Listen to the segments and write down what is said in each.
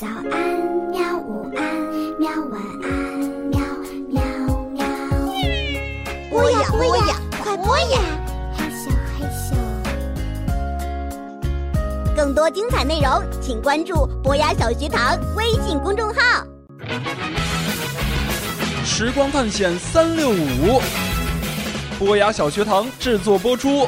早安喵，午安喵，晚安喵喵喵。播呀播呀，快播呀！害羞害羞。更多精彩内容，请关注博雅小学堂微信公众号。时光探险三六五，博雅小学堂制作播出。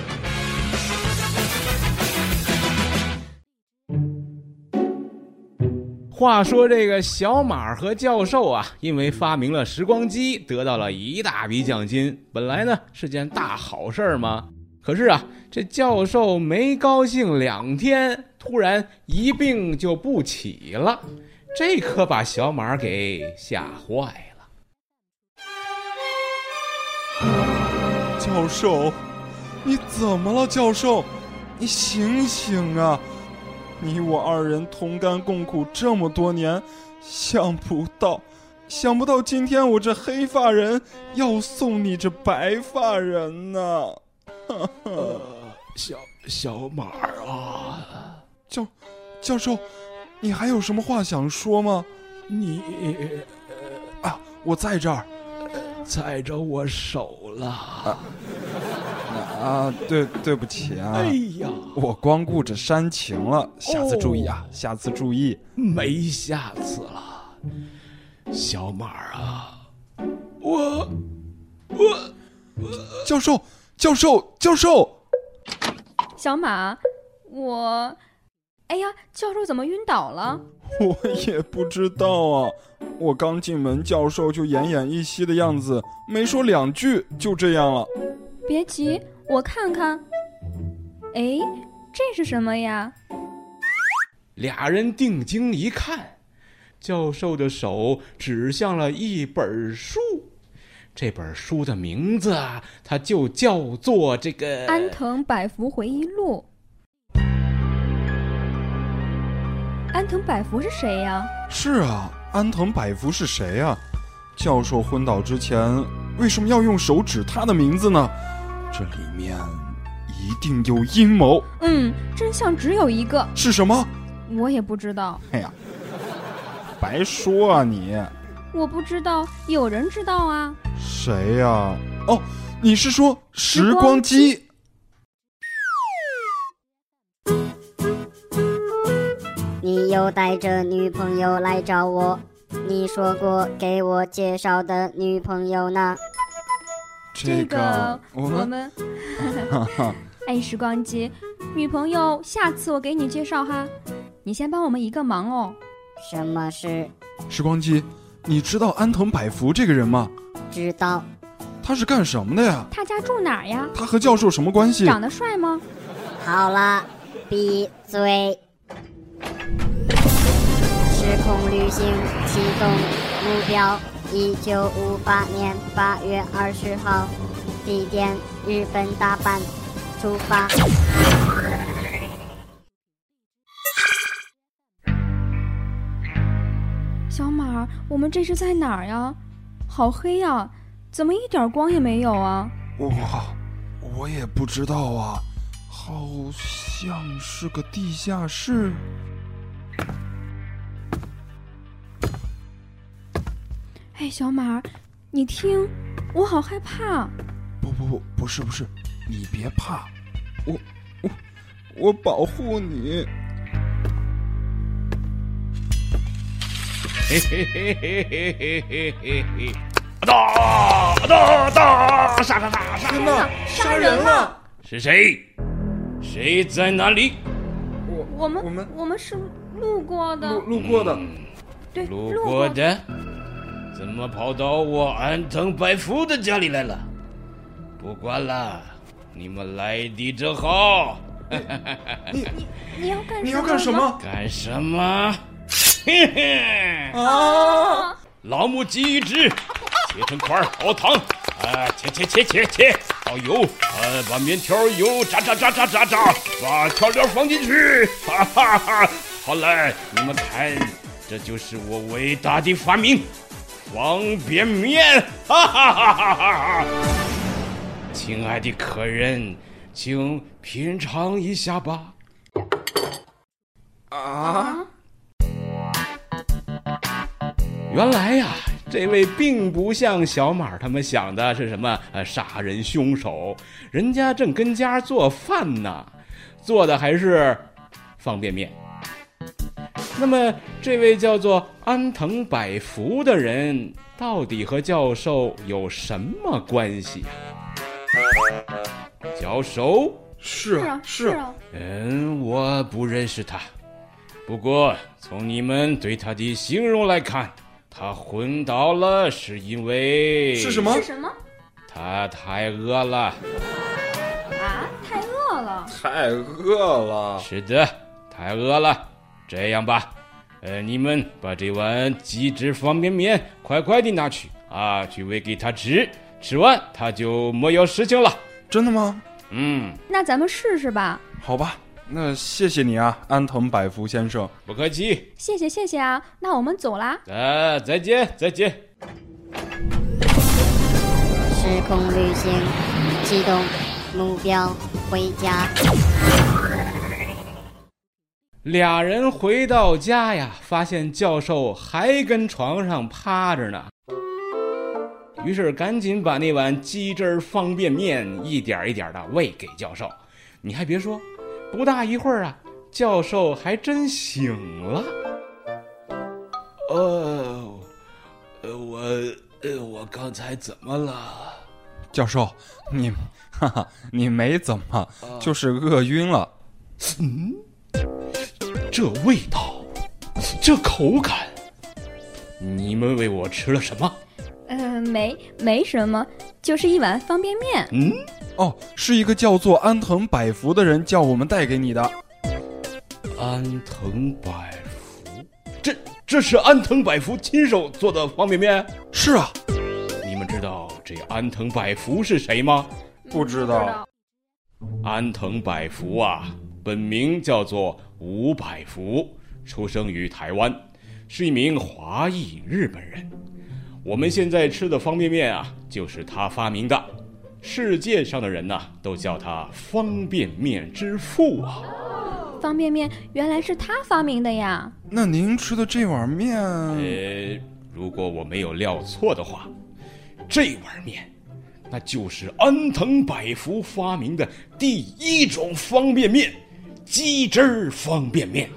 话说这个小马和教授啊，因为发明了时光机，得到了一大笔奖金。本来呢是件大好事儿嘛。可是啊，这教授没高兴两天，突然一病就不起了，这可把小马给吓坏了。教授，你怎么了？教授，你醒醒啊！你我二人同甘共苦这么多年，想不到，想不到今天我这黑发人要送你这白发人呢！呃，小小马啊，教教授，你还有什么话想说吗？你啊，我在这儿，踩着我手了。啊啊，对，对不起啊！哎呀，我光顾着煽情了，下次注意啊，下次注意。没下次了，小马啊，我我教授，教授，教授，小马，我，哎呀，教授怎么晕倒了？我也不知道啊，我刚进门，教授就奄奄一息的样子，没说两句就这样了。别急。我看看，哎，这是什么呀？俩人定睛一看，教授的手指向了一本书，这本书的名字啊，它就叫做这个《安藤百福回忆录》。安藤百福是谁呀？是啊，安藤百福是谁呀？教授昏倒之前，为什么要用手指他的名字呢？这里面一定有阴谋。嗯，真相只有一个。是什么？我也不知道。哎呀，白说啊你！我不知道，有人知道啊。谁呀？哦，你是说时光机？你又带着女朋友来找我，你说过给我介绍的女朋友呢？这个我们，哎，时光机，女朋友，下次我给你介绍哈。你先帮我们一个忙哦。什么事？时光机，你知道安藤百福这个人吗？知道。他是干什么的呀？他家住哪儿呀？他和教授什么关系？长得帅吗？好了，闭嘴。时空旅行启动，目标。一九五八年八月二十号，地点日本大阪，出发。小马，我们这是在哪儿呀？好黑呀，怎么一点光也没有啊？我，我也不知道啊，好像是个地下室。哎，小马，你听，我好害怕。不不不，不是不是，你别怕，我我我保护你。嘿嘿嘿嘿嘿嘿嘿嘿嘿！哒哒哒！杀杀杀杀！人了，杀人了！是谁？谁在哪里？我我们我们我们是路过的。路路过的。对，路过的。怎么跑到我安藤百福的家里来了？不管了，你们来的正好。你你你要干你要干什么？干什么？嘿嘿啊！老母鸡一只，切成块熬汤。啊，切切切切切，倒油。呃，把面条油炸炸炸炸炸炸，把调料放进去。哈哈哈！好嘞，你们看，这就是我伟大的发明。方便面，哈哈哈哈哈哈！亲爱的客人，请品尝一下吧。啊！原来呀，这位并不像小马他们想的是什么呃杀人凶手，人家正跟家做饭呢，做的还是方便面。那么，这位叫做安藤百福的人，到底和教授有什么关系呀？教授？是啊，是啊。嗯，我不认识他。不过，从你们对他的形容来看，他昏倒了是因为是什么？是什么？他太饿了。啊，太饿了。太饿了。是的，太饿了。这样吧，呃，你们把这碗鸡汁方便面快快的拿去啊，去喂给他吃。吃完他就没有事情了。真的吗？嗯。那咱们试试吧。好吧。那谢谢你啊，安藤百福先生。不客气。谢谢谢谢啊，那我们走啦。呃，再见再见。时空旅行，启动，目标回家。俩人回到家呀，发现教授还跟床上趴着呢。于是赶紧把那碗鸡汁方便面一点一点的喂给教授。你还别说。不大一会儿啊，教授还真醒了。哦，呃，我，呃，我刚才怎么了？教授，你，哈哈，你没怎么，就是饿晕了。嗯，这味道，这口感，你们喂我吃了什么？呃，没，没什么，就是一碗方便面。嗯。哦，是一个叫做安藤百福的人叫我们带给你的。安藤百福，这这是安藤百福亲手做的方便面？是啊。你们知道这安藤百福是谁吗？不知道。安藤百福啊，本名叫做吴百福，出生于台湾，是一名华裔日本人。我们现在吃的方便面啊，就是他发明的。世界上的人呐，都叫他方便面之父啊！方便面原来是他发明的呀？那您吃的这碗面……呃，如果我没有料错的话，这碗面，那就是安藤百福发明的第一种方便面——鸡汁方便面，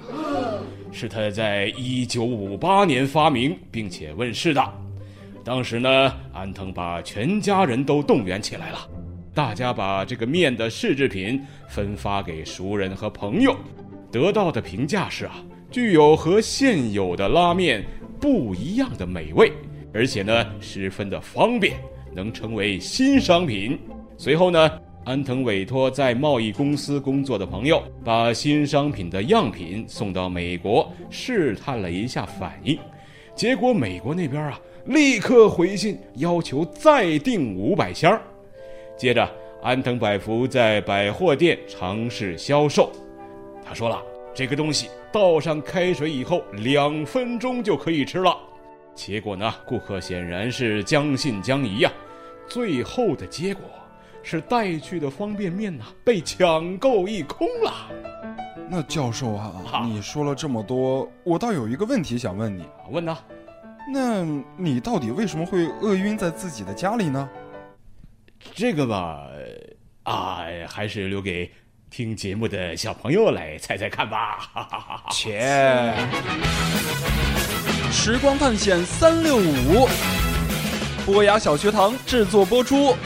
是他在一九五八年发明并且问世的。当时呢，安藤把全家人都动员起来了，大家把这个面的试制品分发给熟人和朋友，得到的评价是啊，具有和现有的拉面不一样的美味，而且呢，十分的方便，能成为新商品。随后呢，安藤委托在贸易公司工作的朋友，把新商品的样品送到美国试探了一下反应，结果美国那边啊。立刻回信要求再订五百箱接着，安藤百福在百货店尝试销售。他说了，这个东西倒上开水以后，两分钟就可以吃了。结果呢，顾客显然是将信将疑呀。最后的结果是带去的方便面呐被抢购一空了。那教授啊，你说了这么多，我倒有一个问题想问你。问呢？那你到底为什么会饿晕在自己的家里呢？这个吧，啊，还是留给听节目的小朋友来猜猜看吧。切！时光探险三六五，波雅小学堂制作播出。